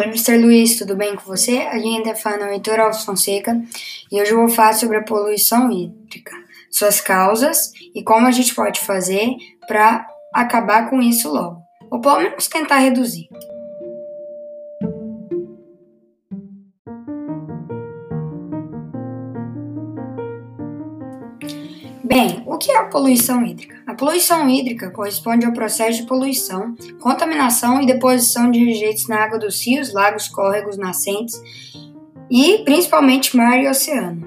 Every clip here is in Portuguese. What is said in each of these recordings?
Oi, Mr. Luiz, tudo bem com você? Aqui ainda fala o Heitor Alves Fonseca e hoje eu vou falar sobre a poluição hídrica, suas causas e como a gente pode fazer para acabar com isso logo, ou pelo menos tentar reduzir. Bem, o que é a poluição hídrica? Poluição hídrica corresponde ao processo de poluição, contaminação e deposição de rejeitos na água dos rios, lagos, córregos, nascentes e principalmente mar e oceano.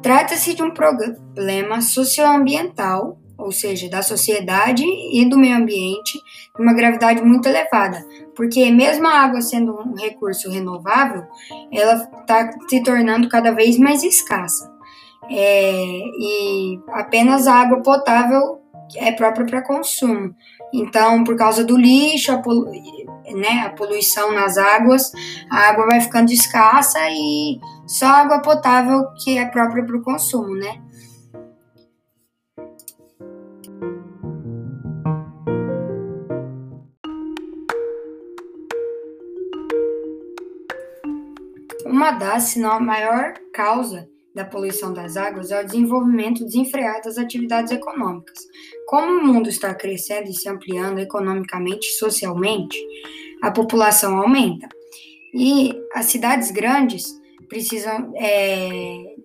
Trata-se de um problema socioambiental, ou seja, da sociedade e do meio ambiente, de uma gravidade muito elevada, porque mesmo a água sendo um recurso renovável, ela está se tornando cada vez mais escassa é, e apenas a água potável é própria para consumo. Então, por causa do lixo, a, polu né, a poluição nas águas, a água vai ficando escassa e só água potável que é própria para o consumo, né? Uma das, se não a maior causa da poluição das águas é o desenvolvimento desenfreado das atividades econômicas. Como o mundo está crescendo e se ampliando economicamente e socialmente, a população aumenta. E as cidades grandes precisam é,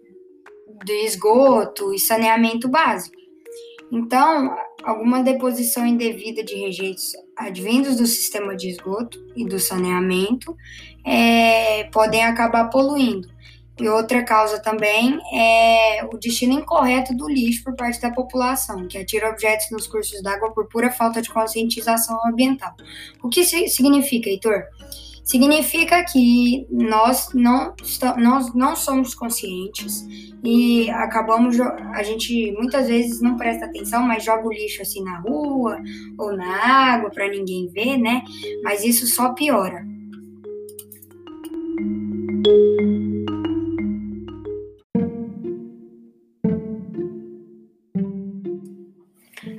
esgoto e saneamento básico. Então, alguma deposição indevida de rejeitos advindos do sistema de esgoto e do saneamento é, podem acabar poluindo. E outra causa também é o destino incorreto do lixo por parte da população, que atira objetos nos cursos d'água por pura falta de conscientização ambiental. O que significa, Heitor? Significa que nós não, nós não somos conscientes e acabamos, a gente muitas vezes não presta atenção, mas joga o lixo assim na rua ou na água para ninguém ver, né? Mas isso só piora.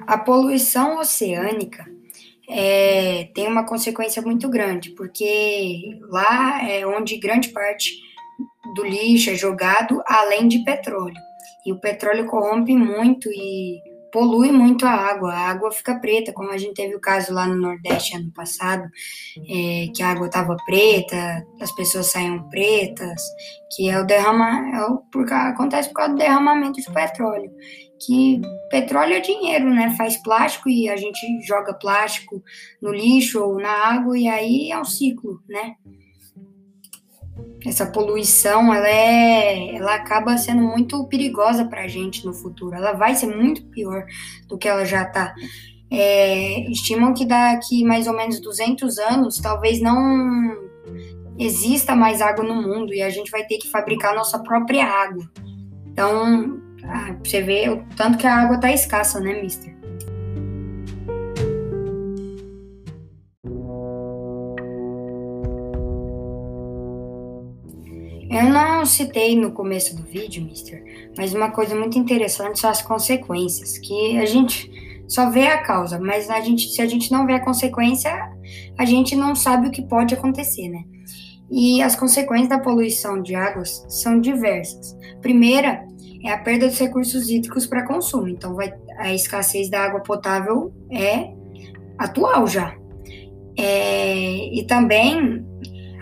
A poluição oceânica é, tem uma consequência muito grande, porque lá é onde grande parte do lixo é jogado, além de petróleo. E o petróleo corrompe muito e polui muito a água. A água fica preta, como a gente teve o caso lá no Nordeste ano passado, é, que a água estava preta, as pessoas saíam pretas, que é o derrama, é o, acontece por causa do derramamento de petróleo que petróleo é dinheiro, né? Faz plástico e a gente joga plástico no lixo ou na água e aí é um ciclo, né? Essa poluição, ela é, ela acaba sendo muito perigosa para a gente no futuro. Ela vai ser muito pior do que ela já está. É, estimam que daqui mais ou menos 200 anos, talvez não exista mais água no mundo e a gente vai ter que fabricar nossa própria água. Então, ah, você vê o tanto que a água tá escassa, né, mister? Eu não citei no começo do vídeo, mister, mas uma coisa muito interessante são as consequências, que a gente só vê a causa, mas a gente, se a gente não vê a consequência, a gente não sabe o que pode acontecer, né? E as consequências da poluição de águas são diversas. Primeira é a perda dos recursos hídricos para consumo. Então, vai, a escassez da água potável é atual já. É, e também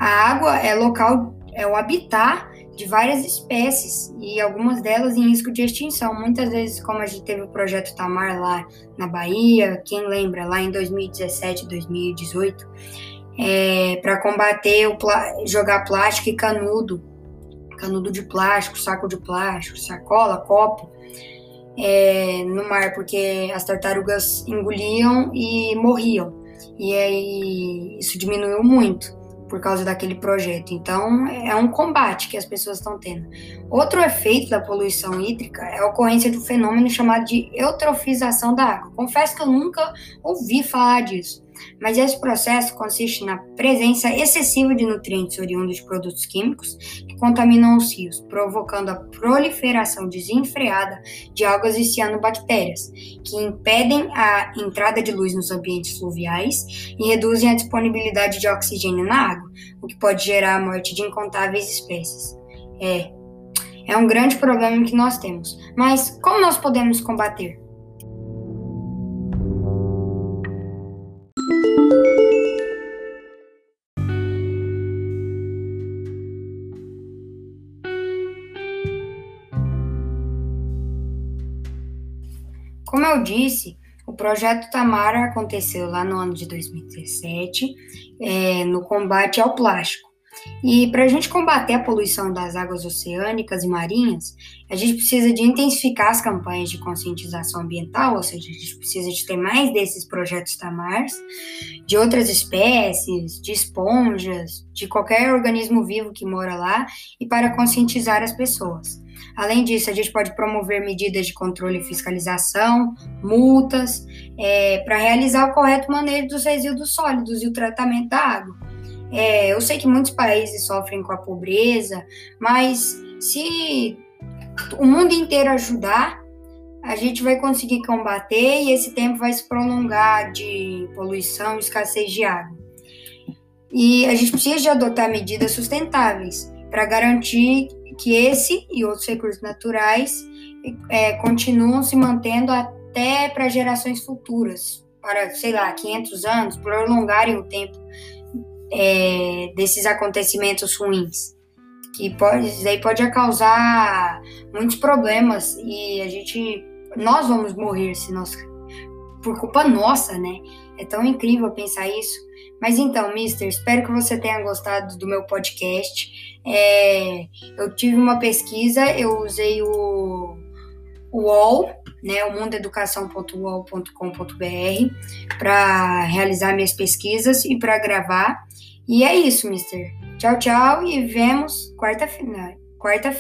a água é local, é o habitat de várias espécies e algumas delas em risco de extinção. Muitas vezes, como a gente teve o projeto Tamar lá na Bahia, quem lembra, lá em 2017, 2018, é, para combater o jogar plástico e canudo canudo de plástico, saco de plástico, sacola, copo, é, no mar, porque as tartarugas engoliam e morriam. E aí isso diminuiu muito por causa daquele projeto. Então, é um combate que as pessoas estão tendo. Outro efeito da poluição hídrica é a ocorrência do fenômeno chamado de eutrofização da água. Confesso que eu nunca ouvi falar disso. Mas esse processo consiste na presença excessiva de nutrientes oriundos de produtos químicos que contaminam os rios, provocando a proliferação desenfreada de algas e cianobactérias, que impedem a entrada de luz nos ambientes fluviais e reduzem a disponibilidade de oxigênio na água, o que pode gerar a morte de incontáveis espécies. É, é um grande problema que nós temos. Mas como nós podemos combater? Como eu disse, o projeto Tamara aconteceu lá no ano de 2017, é, no combate ao plástico. E para a gente combater a poluição das águas oceânicas e marinhas, a gente precisa de intensificar as campanhas de conscientização ambiental, ou seja, a gente precisa de ter mais desses projetos tamars, de outras espécies, de esponjas, de qualquer organismo vivo que mora lá, e para conscientizar as pessoas. Além disso, a gente pode promover medidas de controle e fiscalização, multas, é, para realizar o correto manejo dos resíduos sólidos e o tratamento da água. É, eu sei que muitos países sofrem com a pobreza, mas se o mundo inteiro ajudar, a gente vai conseguir combater e esse tempo vai se prolongar de poluição e escassez de água. E a gente precisa de adotar medidas sustentáveis para garantir que esse e outros recursos naturais é, continuam se mantendo até para gerações futuras, para, sei lá, 500 anos, prolongarem o tempo é, desses acontecimentos ruins, que pode, isso aí pode causar muitos problemas e a gente, nós vamos morrer se nós, por culpa nossa, né? É tão incrível pensar isso. Mas então, Mister, espero que você tenha gostado do meu podcast. É, eu tive uma pesquisa, eu usei o, o UOL, né, o mundoeducação.uol.com.br, para realizar minhas pesquisas e para gravar. E é isso, mister. Tchau, tchau e vemos quarta-feira. Quarta